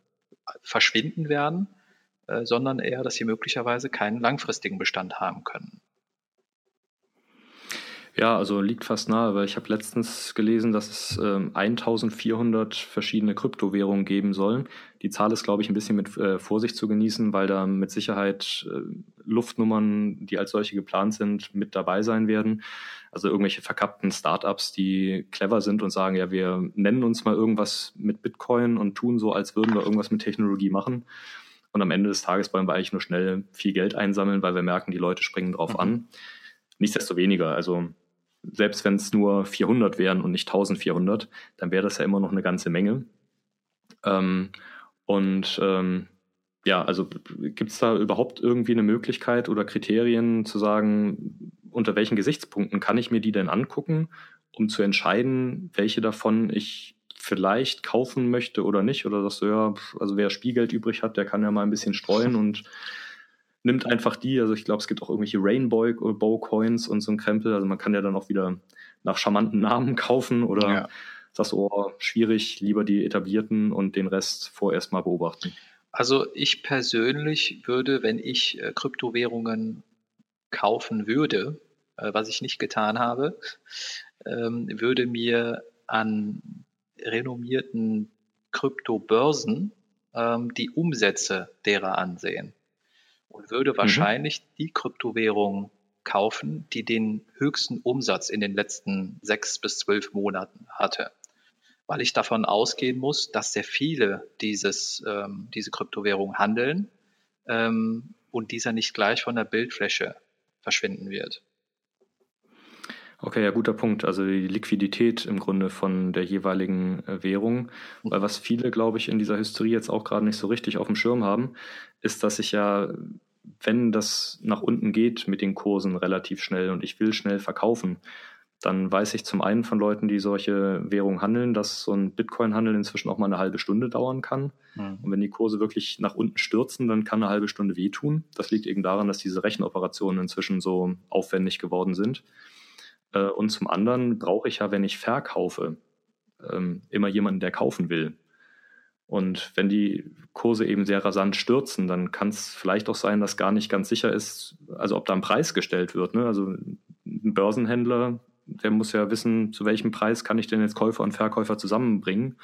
verschwinden werden, äh, sondern eher, dass sie möglicherweise keinen langfristigen Bestand haben können. Ja, also liegt fast nahe, weil ich habe letztens gelesen, dass es ähm, 1400 verschiedene Kryptowährungen geben sollen. Die Zahl ist, glaube ich, ein bisschen mit äh, Vorsicht zu genießen, weil da mit Sicherheit äh, Luftnummern, die als solche geplant sind, mit dabei sein werden. Also irgendwelche verkappten Startups, die clever sind und sagen, ja, wir nennen uns mal irgendwas mit Bitcoin und tun so, als würden wir irgendwas mit Technologie machen. Und am Ende des Tages wollen wir eigentlich nur schnell viel Geld einsammeln, weil wir merken, die Leute springen drauf mhm. an. Nichtsdestoweniger, also selbst wenn es nur 400 wären und nicht 1400, dann wäre das ja immer noch eine ganze Menge. Ähm, und ähm, ja, also gibt es da überhaupt irgendwie eine Möglichkeit oder Kriterien zu sagen, unter welchen Gesichtspunkten kann ich mir die denn angucken, um zu entscheiden, welche davon ich vielleicht kaufen möchte oder nicht? Oder sagst du, ja, also wer Spielgeld übrig hat, der kann ja mal ein bisschen streuen und nimmt einfach die. Also ich glaube, es gibt auch irgendwelche Rainbow Coins und so ein Krempel. Also man kann ja dann auch wieder nach charmanten Namen kaufen oder ja. sagst du, oh, schwierig, lieber die etablierten und den Rest vorerst mal beobachten. Also ich persönlich würde, wenn ich äh, Kryptowährungen kaufen würde, äh, was ich nicht getan habe, ähm, würde mir an renommierten Kryptobörsen ähm, die Umsätze derer ansehen und würde mhm. wahrscheinlich mhm. die Kryptowährung kaufen, die den höchsten Umsatz in den letzten sechs bis zwölf Monaten hatte. Weil ich davon ausgehen muss, dass sehr viele dieses, ähm, diese Kryptowährung handeln ähm, und dieser nicht gleich von der Bildfläche verschwinden wird. Okay, ja, guter Punkt. Also die Liquidität im Grunde von der jeweiligen äh, Währung. Weil was viele, glaube ich, in dieser Hysterie jetzt auch gerade nicht so richtig auf dem Schirm haben, ist, dass ich ja, wenn das nach unten geht mit den Kursen relativ schnell und ich will schnell verkaufen, dann weiß ich zum einen von Leuten, die solche Währungen handeln, dass so ein Bitcoin-Handel inzwischen auch mal eine halbe Stunde dauern kann. Mhm. Und wenn die Kurse wirklich nach unten stürzen, dann kann eine halbe Stunde wehtun. Das liegt eben daran, dass diese Rechenoperationen inzwischen so aufwendig geworden sind. Äh, und zum anderen brauche ich ja, wenn ich verkaufe, ähm, immer jemanden, der kaufen will. Und wenn die Kurse eben sehr rasant stürzen, dann kann es vielleicht auch sein, dass gar nicht ganz sicher ist, also ob da ein Preis gestellt wird. Ne? Also ein Börsenhändler, der muss ja wissen, zu welchem Preis kann ich denn jetzt Käufer und Verkäufer zusammenbringen.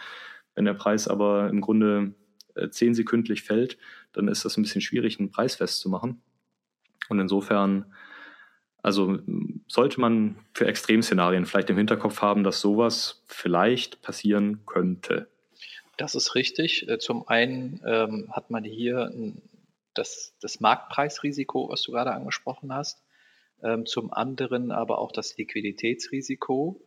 Wenn der Preis aber im Grunde äh, zehnsekündlich fällt, dann ist das ein bisschen schwierig, einen Preis festzumachen. Und insofern also sollte man für Extremszenarien vielleicht im Hinterkopf haben, dass sowas vielleicht passieren könnte. Das ist richtig. Äh, zum einen ähm, hat man hier das, das Marktpreisrisiko, was du gerade angesprochen hast. Ähm, zum anderen aber auch das Liquiditätsrisiko,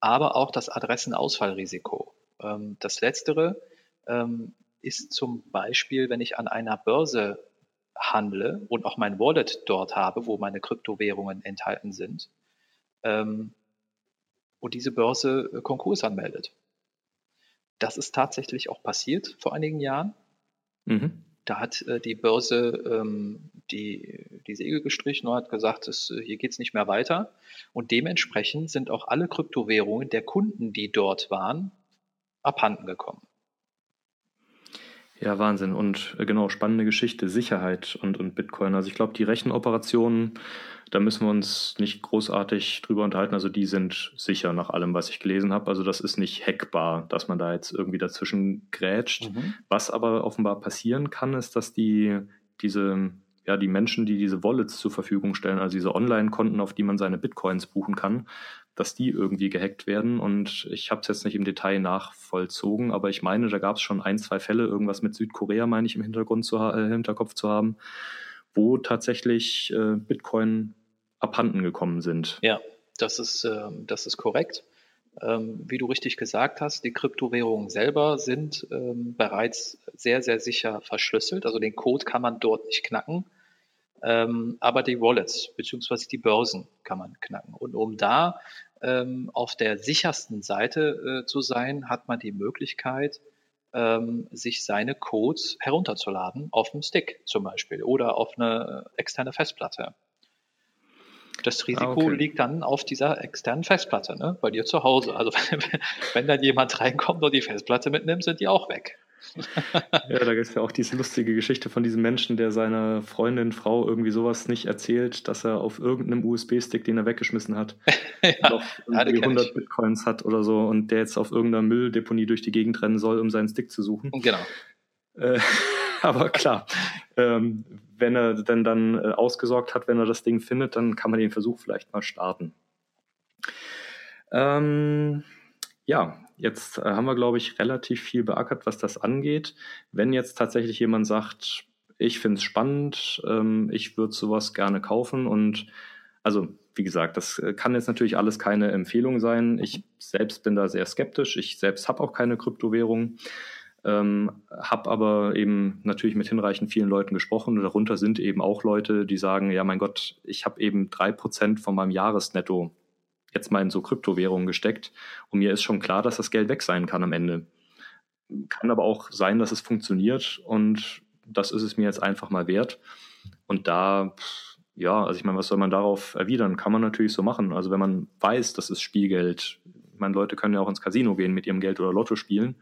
aber auch das Adressenausfallrisiko. Ähm, das letztere ähm, ist zum Beispiel, wenn ich an einer Börse handle und auch mein Wallet dort habe, wo meine Kryptowährungen enthalten sind, ähm, und diese Börse äh, Konkurs anmeldet. Das ist tatsächlich auch passiert vor einigen Jahren. Mhm. Da hat äh, die Börse ähm, die, die Segel gestrichen und hat gesagt, es, äh, hier geht's nicht mehr weiter. Und dementsprechend sind auch alle Kryptowährungen der Kunden, die dort waren, abhanden gekommen. Ja, Wahnsinn. Und äh, genau, spannende Geschichte, Sicherheit und, und Bitcoin. Also ich glaube, die Rechenoperationen, da müssen wir uns nicht großartig drüber unterhalten. Also die sind sicher nach allem, was ich gelesen habe. Also das ist nicht hackbar, dass man da jetzt irgendwie dazwischen grätscht. Mhm. Was aber offenbar passieren kann, ist, dass die diese ja, die Menschen, die diese Wallets zur Verfügung stellen, also diese Online-Konten, auf die man seine Bitcoins buchen kann, dass die irgendwie gehackt werden. Und ich habe es jetzt nicht im Detail nachvollzogen, aber ich meine, da gab es schon ein, zwei Fälle, irgendwas mit Südkorea, meine ich, im Hintergrund zu, äh, Hinterkopf zu haben, wo tatsächlich äh, Bitcoin abhanden gekommen sind. Ja, das ist, äh, das ist korrekt. Ähm, wie du richtig gesagt hast, die Kryptowährungen selber sind ähm, bereits sehr, sehr sicher verschlüsselt. Also den Code kann man dort nicht knacken. Ähm, aber die Wallets beziehungsweise die Börsen kann man knacken. Und um da ähm, auf der sichersten Seite äh, zu sein, hat man die Möglichkeit, ähm, sich seine Codes herunterzuladen auf dem Stick zum Beispiel oder auf eine externe Festplatte. Das Risiko ah, okay. liegt dann auf dieser externen Festplatte, ne? bei dir zu Hause. Also wenn, wenn dann jemand reinkommt und die Festplatte mitnimmt, sind die auch weg. ja, da gibt es ja auch diese lustige Geschichte von diesem Menschen, der seiner Freundin, Frau irgendwie sowas nicht erzählt, dass er auf irgendeinem USB-Stick, den er weggeschmissen hat, ja, noch irgendwie 100 Bitcoins hat oder so und der jetzt auf irgendeiner Mülldeponie durch die Gegend rennen soll, um seinen Stick zu suchen. Genau. Äh, aber klar, ähm, wenn er denn dann äh, ausgesorgt hat, wenn er das Ding findet, dann kann man den Versuch vielleicht mal starten. Ähm, ja, jetzt äh, haben wir, glaube ich, relativ viel beackert, was das angeht. Wenn jetzt tatsächlich jemand sagt, ich finde es spannend, ähm, ich würde sowas gerne kaufen und also wie gesagt, das äh, kann jetzt natürlich alles keine Empfehlung sein. Ich selbst bin da sehr skeptisch. Ich selbst habe auch keine Kryptowährung, ähm, habe aber eben natürlich mit hinreichend vielen Leuten gesprochen. Und darunter sind eben auch Leute, die sagen, ja mein Gott, ich habe eben drei Prozent von meinem Jahresnetto jetzt mal in so Kryptowährungen gesteckt. Und mir ist schon klar, dass das Geld weg sein kann am Ende. Kann aber auch sein, dass es funktioniert und das ist es mir jetzt einfach mal wert. Und da, ja, also ich meine, was soll man darauf erwidern? Kann man natürlich so machen. Also wenn man weiß, das ist Spielgeld, ich meine, Leute können ja auch ins Casino gehen mit ihrem Geld oder Lotto spielen.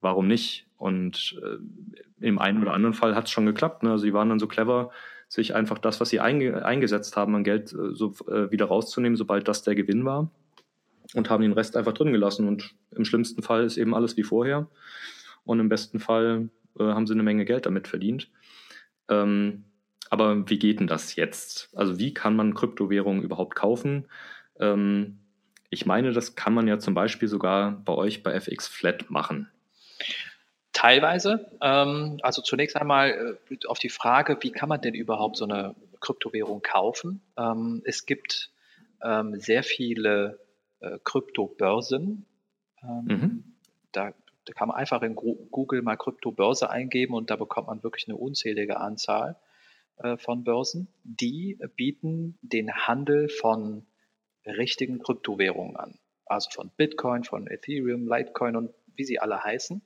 Warum nicht? Und äh, im einen oder anderen Fall hat es schon geklappt. Ne? Also die waren dann so clever, sich einfach das, was sie einge eingesetzt haben, an Geld äh, so, äh, wieder rauszunehmen, sobald das der Gewinn war und haben den Rest einfach drin gelassen. Und im schlimmsten Fall ist eben alles wie vorher. Und im besten Fall äh, haben sie eine Menge Geld damit verdient. Ähm, aber wie geht denn das jetzt? Also wie kann man Kryptowährungen überhaupt kaufen? Ähm, ich meine, das kann man ja zum Beispiel sogar bei euch bei FX Flat machen. Teilweise. Ähm, also zunächst einmal äh, auf die Frage, wie kann man denn überhaupt so eine Kryptowährung kaufen? Ähm, es gibt ähm, sehr viele äh, Kryptobörsen. Ähm, mhm. Da, da, kann man einfach in Google mal Kryptobörse eingeben und da bekommt man wirklich eine unzählige Anzahl äh, von Börsen. Die bieten den Handel von richtigen Kryptowährungen an. Also von Bitcoin, von Ethereum, Litecoin und wie sie alle heißen.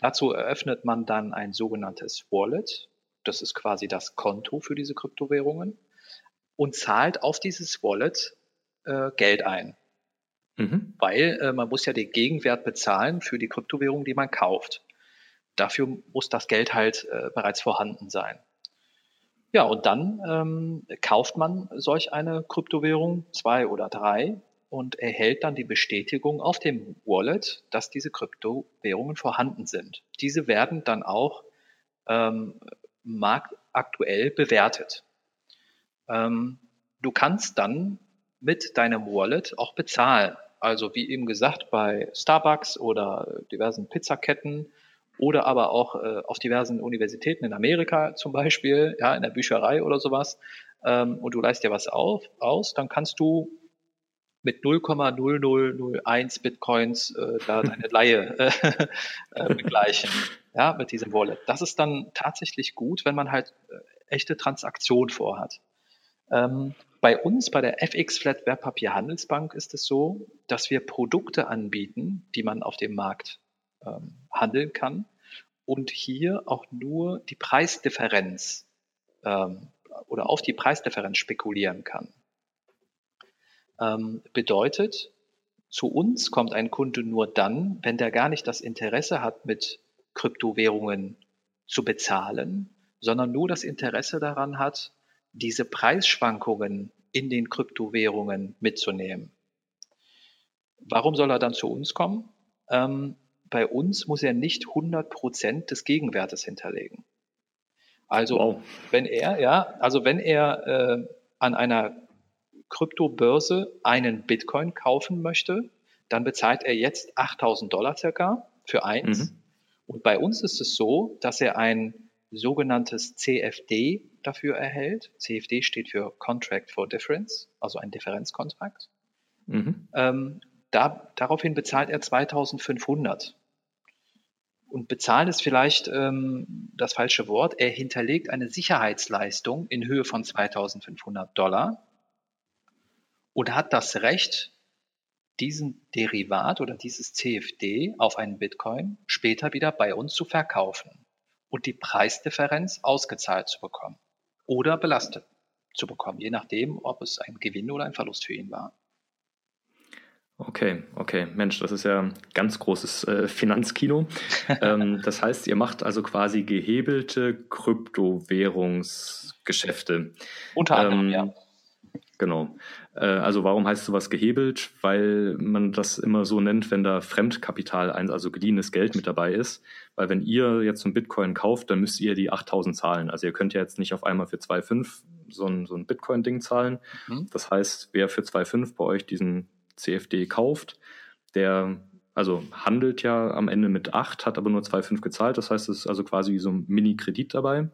Dazu eröffnet man dann ein sogenanntes Wallet. Das ist quasi das Konto für diese Kryptowährungen und zahlt auf dieses Wallet äh, Geld ein. Mhm. Weil äh, man muss ja den Gegenwert bezahlen für die Kryptowährung, die man kauft. Dafür muss das Geld halt äh, bereits vorhanden sein. Ja, und dann ähm, kauft man solch eine Kryptowährung, zwei oder drei, und erhält dann die Bestätigung auf dem Wallet, dass diese Kryptowährungen vorhanden sind. Diese werden dann auch ähm, marktaktuell bewertet. Ähm, du kannst dann mit deinem Wallet auch bezahlen. Also wie eben gesagt, bei Starbucks oder diversen Pizzaketten oder aber auch äh, auf diversen Universitäten in Amerika zum Beispiel, ja, in der Bücherei oder sowas, ähm, und du leist dir was auf, aus, dann kannst du mit 0,0001 Bitcoins äh, da deine Laie äh, äh, begleichen, ja, mit diesem Wallet. Das ist dann tatsächlich gut, wenn man halt äh, echte Transaktion vorhat. Ähm, bei uns, bei der FX Flat Wertpapierhandelsbank ist es so, dass wir Produkte anbieten, die man auf dem Markt ähm, handeln kann und hier auch nur die Preisdifferenz ähm, oder auf die Preisdifferenz spekulieren kann. Ähm, bedeutet, zu uns kommt ein Kunde nur dann, wenn der gar nicht das Interesse hat, mit Kryptowährungen zu bezahlen, sondern nur das Interesse daran hat, diese Preisschwankungen in den Kryptowährungen mitzunehmen. Warum soll er dann zu uns kommen? Ähm, bei uns muss er nicht 100 Prozent des Gegenwertes hinterlegen. Also wow. wenn er, ja, also wenn er äh, an einer Kryptobörse einen Bitcoin kaufen möchte, dann bezahlt er jetzt 8000 Dollar circa für eins. Mhm. Und bei uns ist es so, dass er ein sogenanntes CFD dafür erhält. CFD steht für Contract for Difference, also ein Differenzkontrakt. Mhm. Ähm, da, daraufhin bezahlt er 2500. Und bezahlen ist vielleicht ähm, das falsche Wort. Er hinterlegt eine Sicherheitsleistung in Höhe von 2500 Dollar und hat das Recht, diesen Derivat oder dieses CFD auf einen Bitcoin später wieder bei uns zu verkaufen und die Preisdifferenz ausgezahlt zu bekommen oder belastet zu bekommen, je nachdem, ob es ein Gewinn oder ein Verlust für ihn war. Okay, okay. Mensch, das ist ja ein ganz großes äh, Finanzkino. ähm, das heißt, ihr macht also quasi gehebelte Kryptowährungsgeschäfte. Unter anderem, ähm, ja. Genau. Äh, also warum heißt sowas gehebelt? Weil man das immer so nennt, wenn da Fremdkapital, also geliehenes Geld mit dabei ist. Weil wenn ihr jetzt einen Bitcoin kauft, dann müsst ihr die 8000 zahlen. Also ihr könnt ja jetzt nicht auf einmal für 2,5 so ein, so ein Bitcoin-Ding zahlen. Mhm. Das heißt, wer für 2,5 bei euch diesen CFD kauft, der also handelt ja am Ende mit 8, hat aber nur 2,5 gezahlt. Das heißt, es ist also quasi wie so ein Mini-Kredit dabei.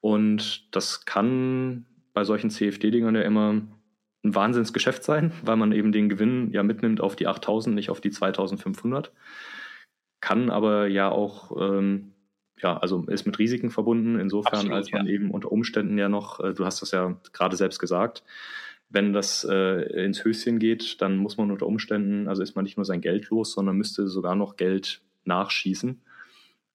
Und das kann bei solchen CFD-Dingern ja immer ein Wahnsinnsgeschäft sein, weil man eben den Gewinn ja mitnimmt auf die 8000, nicht auf die 2500. Kann aber ja auch, ähm, ja, also ist mit Risiken verbunden, insofern, Absolut, als man ja. eben unter Umständen ja noch, äh, du hast das ja gerade selbst gesagt, wenn das äh, ins Höschen geht, dann muss man unter Umständen, also ist man nicht nur sein Geld los, sondern müsste sogar noch Geld nachschießen.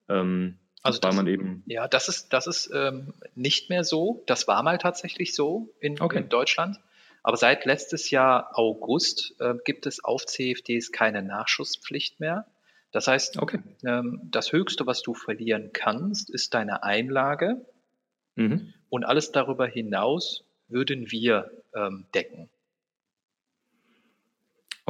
Ähm, also weil das, man eben. Ja, das ist, das ist ähm, nicht mehr so. Das war mal tatsächlich so in, okay. in Deutschland. Aber seit letztes Jahr August äh, gibt es auf CFDs keine Nachschusspflicht mehr. Das heißt, okay. ähm, das Höchste, was du verlieren kannst, ist deine Einlage. Mhm. Und alles darüber hinaus würden wir ähm, decken.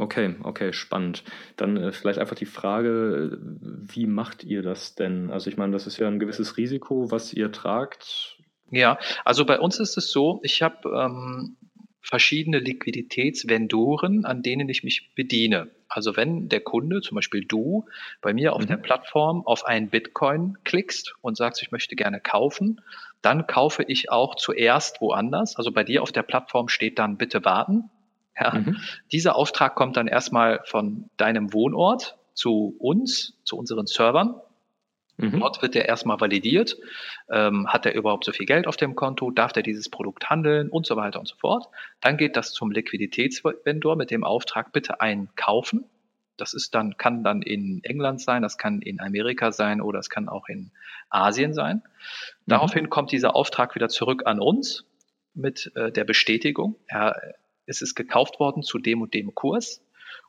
Okay, okay, spannend. Dann äh, vielleicht einfach die Frage, wie macht ihr das denn? Also ich meine, das ist ja ein gewisses Risiko, was ihr tragt. Ja, also bei uns ist es so, ich habe ähm, verschiedene Liquiditätsvendoren, an denen ich mich bediene. Also wenn der Kunde, zum Beispiel du, bei mir auf mhm. der Plattform auf einen Bitcoin klickst und sagst, ich möchte gerne kaufen, dann kaufe ich auch zuerst woanders. Also bei dir auf der Plattform steht dann bitte warten. Ja. Mhm. Dieser Auftrag kommt dann erstmal von deinem Wohnort zu uns, zu unseren Servern. Mhm. Dort wird er erstmal validiert. Ähm, hat er überhaupt so viel Geld auf dem Konto? Darf er dieses Produkt handeln? Und so weiter und so fort. Dann geht das zum Liquiditätsvendor mit dem Auftrag, bitte einkaufen. Das ist dann, kann dann in England sein, das kann in Amerika sein oder es kann auch in Asien sein. Mhm. Daraufhin kommt dieser Auftrag wieder zurück an uns mit äh, der Bestätigung. Ja, es ist gekauft worden zu dem und dem Kurs.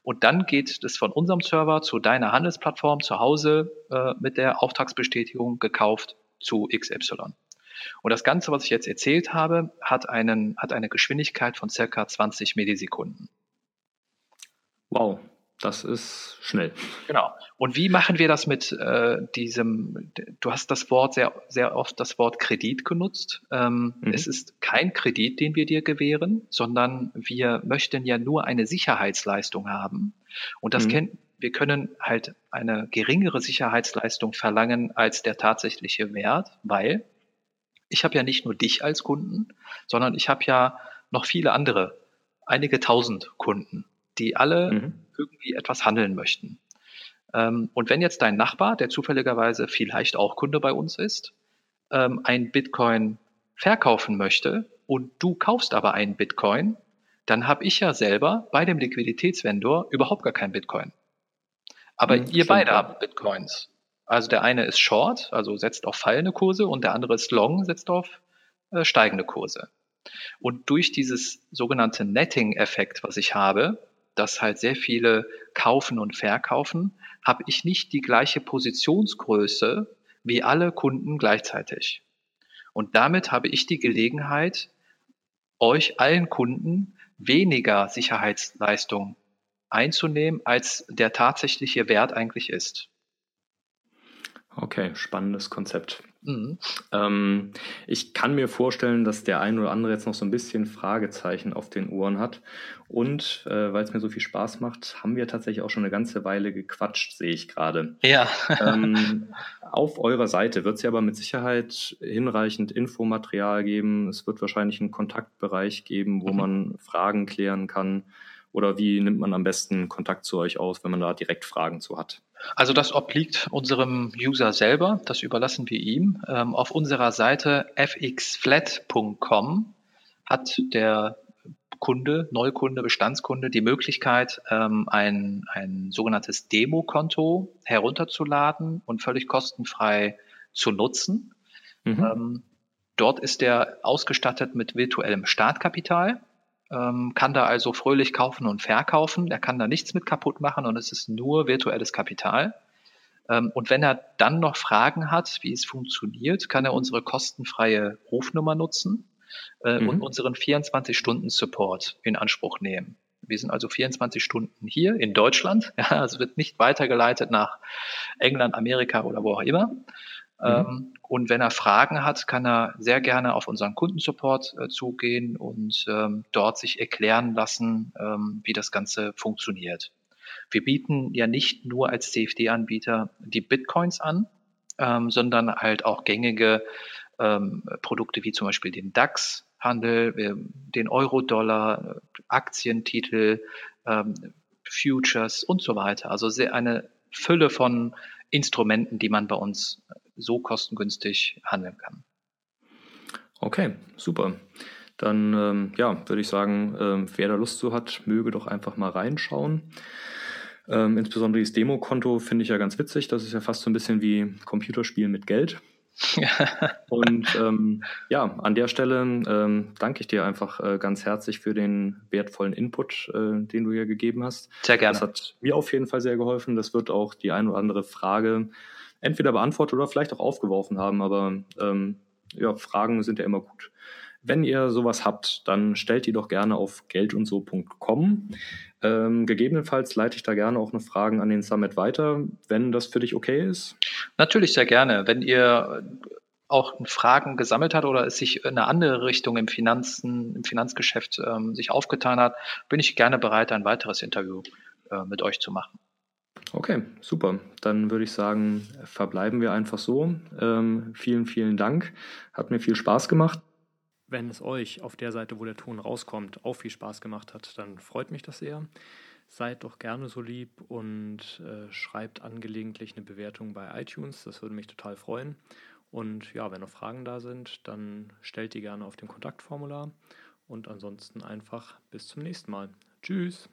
Und dann geht es von unserem Server zu deiner Handelsplattform zu Hause äh, mit der Auftragsbestätigung gekauft zu XY. Und das Ganze, was ich jetzt erzählt habe, hat, einen, hat eine Geschwindigkeit von circa 20 Millisekunden. Wow, das ist schnell. Genau. Und wie machen wir das mit äh, diesem, du hast das Wort sehr, sehr oft das Wort Kredit genutzt. Ähm, mhm. Es ist kein Kredit, den wir dir gewähren, sondern wir möchten ja nur eine Sicherheitsleistung haben. Und das mhm. kennt, wir können halt eine geringere Sicherheitsleistung verlangen als der tatsächliche Wert, weil ich habe ja nicht nur dich als Kunden, sondern ich habe ja noch viele andere, einige tausend Kunden, die alle mhm irgendwie etwas handeln möchten. Ähm, und wenn jetzt dein Nachbar, der zufälligerweise vielleicht auch Kunde bei uns ist, ähm, ein Bitcoin verkaufen möchte und du kaufst aber einen Bitcoin, dann habe ich ja selber bei dem Liquiditätsvendor überhaupt gar kein Bitcoin. Aber hm, ihr beide habt Bitcoins. Also der eine ist Short, also setzt auf fallende Kurse und der andere ist Long, setzt auf äh, steigende Kurse. Und durch dieses sogenannte Netting-Effekt, was ich habe, dass halt sehr viele kaufen und verkaufen, habe ich nicht die gleiche Positionsgröße wie alle Kunden gleichzeitig. Und damit habe ich die Gelegenheit, euch allen Kunden weniger Sicherheitsleistung einzunehmen, als der tatsächliche Wert eigentlich ist. Okay, spannendes Konzept. Mhm. Ähm, ich kann mir vorstellen, dass der ein oder andere jetzt noch so ein bisschen Fragezeichen auf den Ohren hat. Und äh, weil es mir so viel Spaß macht, haben wir tatsächlich auch schon eine ganze Weile gequatscht, sehe ich gerade. Ja. ähm, auf eurer Seite wird es ja aber mit Sicherheit hinreichend Infomaterial geben. Es wird wahrscheinlich einen Kontaktbereich geben, wo mhm. man Fragen klären kann. Oder wie nimmt man am besten Kontakt zu euch aus, wenn man da direkt Fragen zu hat? Also das obliegt unserem User selber, das überlassen wir ihm. Ähm, auf unserer Seite fxflat.com hat der Kunde, Neukunde, Bestandskunde die Möglichkeit, ähm, ein, ein sogenanntes Demokonto herunterzuladen und völlig kostenfrei zu nutzen. Mhm. Ähm, dort ist er ausgestattet mit virtuellem Startkapital ähm, kann da also fröhlich kaufen und verkaufen. Er kann da nichts mit kaputt machen und es ist nur virtuelles Kapital. Ähm, und wenn er dann noch Fragen hat, wie es funktioniert, kann er unsere kostenfreie Rufnummer nutzen äh, mhm. und unseren 24-Stunden-Support in Anspruch nehmen. Wir sind also 24 Stunden hier in Deutschland. Ja, also wird nicht weitergeleitet nach England, Amerika oder wo auch immer. Mhm. Ähm, und wenn er Fragen hat, kann er sehr gerne auf unseren Kundensupport äh, zugehen und ähm, dort sich erklären lassen, ähm, wie das Ganze funktioniert. Wir bieten ja nicht nur als CFD-Anbieter die Bitcoins an, ähm, sondern halt auch gängige ähm, Produkte wie zum Beispiel den DAX-Handel, den Euro-Dollar, Aktientitel, ähm, Futures und so weiter. Also sehr eine Fülle von Instrumenten, die man bei uns so kostengünstig handeln kann. Okay, super. Dann ähm, ja, würde ich sagen, ähm, wer da Lust zu hat, möge doch einfach mal reinschauen. Ähm, insbesondere das Demokonto finde ich ja ganz witzig. Das ist ja fast so ein bisschen wie Computerspielen mit Geld. und ähm, ja, an der Stelle ähm, danke ich dir einfach äh, ganz herzlich für den wertvollen Input, äh, den du hier gegeben hast. Sehr gerne. Das hat mir auf jeden Fall sehr geholfen. Das wird auch die ein oder andere Frage entweder beantwortet oder vielleicht auch aufgeworfen haben. Aber ähm, ja, Fragen sind ja immer gut. Wenn ihr sowas habt, dann stellt die doch gerne auf geldundso.com. Ähm, gegebenenfalls leite ich da gerne auch noch Fragen an den Summit weiter, wenn das für dich okay ist. Natürlich sehr gerne. Wenn ihr auch Fragen gesammelt hat oder es sich in eine andere Richtung im Finanzen, im Finanzgeschäft ähm, sich aufgetan hat, bin ich gerne bereit, ein weiteres Interview äh, mit euch zu machen. Okay, super. Dann würde ich sagen, verbleiben wir einfach so. Ähm, vielen, vielen Dank. Hat mir viel Spaß gemacht. Wenn es euch auf der Seite, wo der Ton rauskommt, auch viel Spaß gemacht hat, dann freut mich das sehr. Seid doch gerne so lieb und äh, schreibt angelegentlich eine Bewertung bei iTunes. Das würde mich total freuen. Und ja, wenn noch Fragen da sind, dann stellt die gerne auf dem Kontaktformular. Und ansonsten einfach bis zum nächsten Mal. Tschüss.